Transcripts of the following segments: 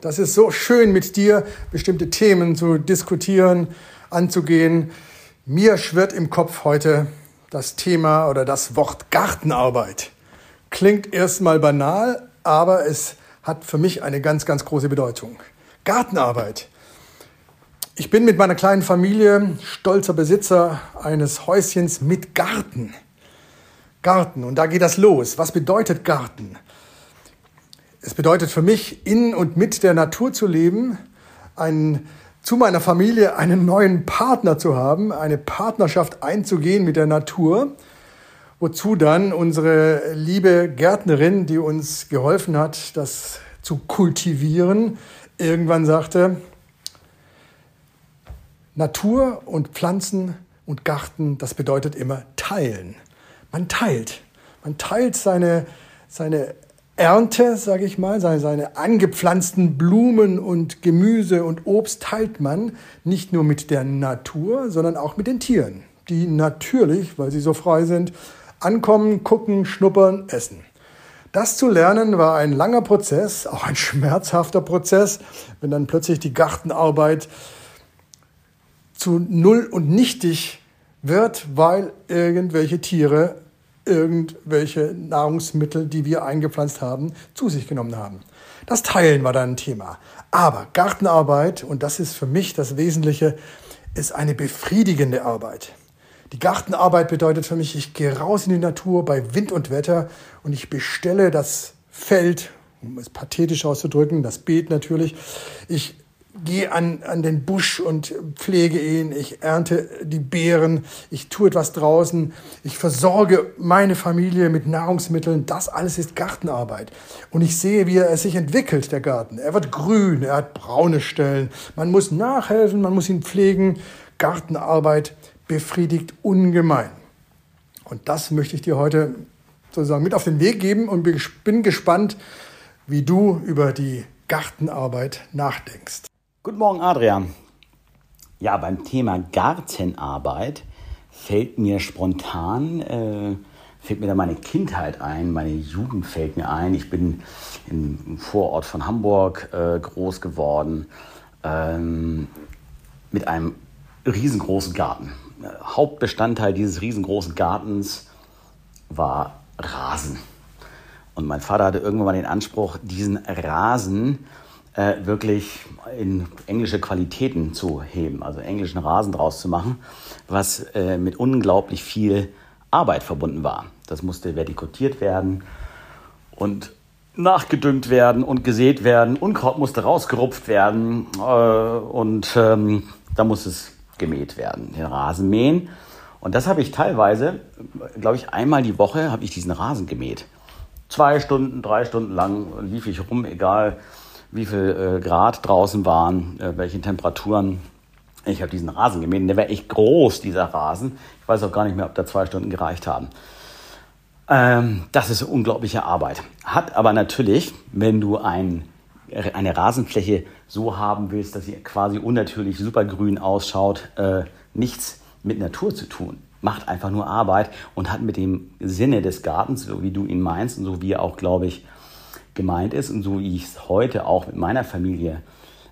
Das ist so schön, mit dir bestimmte Themen zu diskutieren, anzugehen. Mir schwirrt im Kopf heute das Thema oder das Wort Gartenarbeit. Klingt erstmal banal, aber es hat für mich eine ganz, ganz große Bedeutung. Gartenarbeit. Ich bin mit meiner kleinen Familie stolzer Besitzer eines Häuschens mit Garten. Garten, und da geht das los. Was bedeutet Garten? Bedeutet für mich, in und mit der Natur zu leben, einen, zu meiner Familie einen neuen Partner zu haben, eine Partnerschaft einzugehen mit der Natur, wozu dann unsere liebe Gärtnerin, die uns geholfen hat, das zu kultivieren, irgendwann sagte, Natur und Pflanzen und Garten, das bedeutet immer teilen. Man teilt. Man teilt seine, seine Ernte, sage ich mal, seine, seine angepflanzten Blumen und Gemüse und Obst teilt man nicht nur mit der Natur, sondern auch mit den Tieren, die natürlich, weil sie so frei sind, ankommen, gucken, schnuppern, essen. Das zu lernen war ein langer Prozess, auch ein schmerzhafter Prozess, wenn dann plötzlich die Gartenarbeit zu null und nichtig wird, weil irgendwelche Tiere irgendwelche Nahrungsmittel, die wir eingepflanzt haben, zu sich genommen haben. Das Teilen war dann ein Thema. Aber Gartenarbeit, und das ist für mich das Wesentliche, ist eine befriedigende Arbeit. Die Gartenarbeit bedeutet für mich, ich gehe raus in die Natur bei Wind und Wetter und ich bestelle das Feld, um es pathetisch auszudrücken, das Beet natürlich. Ich gehe an, an den Busch und pflege ihn, ich ernte die Beeren, ich tue etwas draußen, ich versorge meine Familie mit Nahrungsmitteln. Das alles ist Gartenarbeit. Und ich sehe, wie er sich entwickelt, der Garten. Er wird grün, er hat braune Stellen. Man muss nachhelfen, man muss ihn pflegen. Gartenarbeit befriedigt ungemein. Und das möchte ich dir heute sozusagen mit auf den Weg geben und bin gespannt, wie du über die Gartenarbeit nachdenkst. Guten Morgen, Adrian. Ja, beim Thema Gartenarbeit fällt mir spontan, äh, fällt mir da meine Kindheit ein, meine Jugend fällt mir ein. Ich bin im Vorort von Hamburg äh, groß geworden ähm, mit einem riesengroßen Garten. Hauptbestandteil dieses riesengroßen Gartens war Rasen. Und mein Vater hatte irgendwann mal den Anspruch, diesen Rasen äh, wirklich in englische Qualitäten zu heben, also englischen Rasen draus zu machen, was äh, mit unglaublich viel Arbeit verbunden war. Das musste vertikutiert werden und nachgedüngt werden und gesät werden. Unkraut musste rausgerupft werden äh, und ähm, da muss es gemäht werden, den Rasen mähen. Und das habe ich teilweise, glaube ich, einmal die Woche habe ich diesen Rasen gemäht. Zwei Stunden, drei Stunden lang lief ich rum, egal wie viel äh, Grad draußen waren, äh, welche Temperaturen. Ich habe diesen Rasen gemäht. Der war echt groß, dieser Rasen. Ich weiß auch gar nicht mehr, ob da zwei Stunden gereicht haben. Ähm, das ist unglaubliche Arbeit. Hat aber natürlich, wenn du ein, eine Rasenfläche so haben willst, dass sie quasi unnatürlich supergrün ausschaut, äh, nichts mit Natur zu tun. Macht einfach nur Arbeit und hat mit dem Sinne des Gartens, so wie du ihn meinst und so wie er auch, glaube ich, gemeint ist und so wie ich es heute auch mit meiner Familie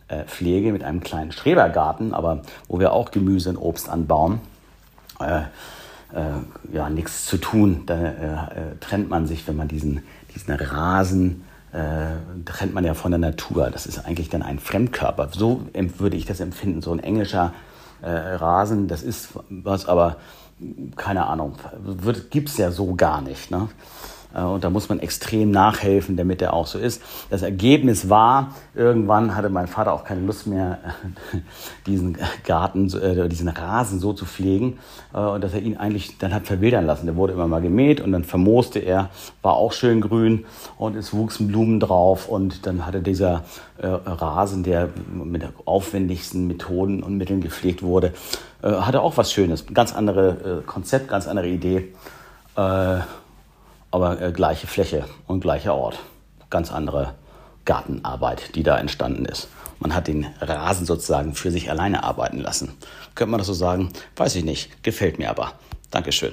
äh, pflege, mit einem kleinen Strebergarten, aber wo wir auch Gemüse und Obst anbauen, äh, äh, ja, nichts zu tun. Da äh, äh, trennt man sich, wenn man diesen, diesen Rasen äh, trennt man ja von der Natur. Das ist eigentlich dann ein Fremdkörper. So würde ich das empfinden. So ein englischer Rasen, das ist was, aber keine Ahnung, gibt es ja so gar nicht. Ne? Äh, und da muss man extrem nachhelfen, damit er auch so ist. Das Ergebnis war, irgendwann hatte mein Vater auch keine Lust mehr, diesen Garten, äh, diesen Rasen so zu pflegen. Äh, und dass er ihn eigentlich dann hat verwildern lassen. Der wurde immer mal gemäht und dann vermooste er, war auch schön grün und es wuchsen Blumen drauf. Und dann hatte dieser Rasen, der mit aufwendigsten Methoden und Mitteln gepflegt wurde, hatte auch was Schönes. Ganz andere Konzept, ganz andere Idee aber äh, gleiche Fläche und gleicher Ort. Ganz andere Gartenarbeit, die da entstanden ist. Man hat den Rasen sozusagen für sich alleine arbeiten lassen. Könnte man das so sagen? Weiß ich nicht. Gefällt mir aber. Dankeschön.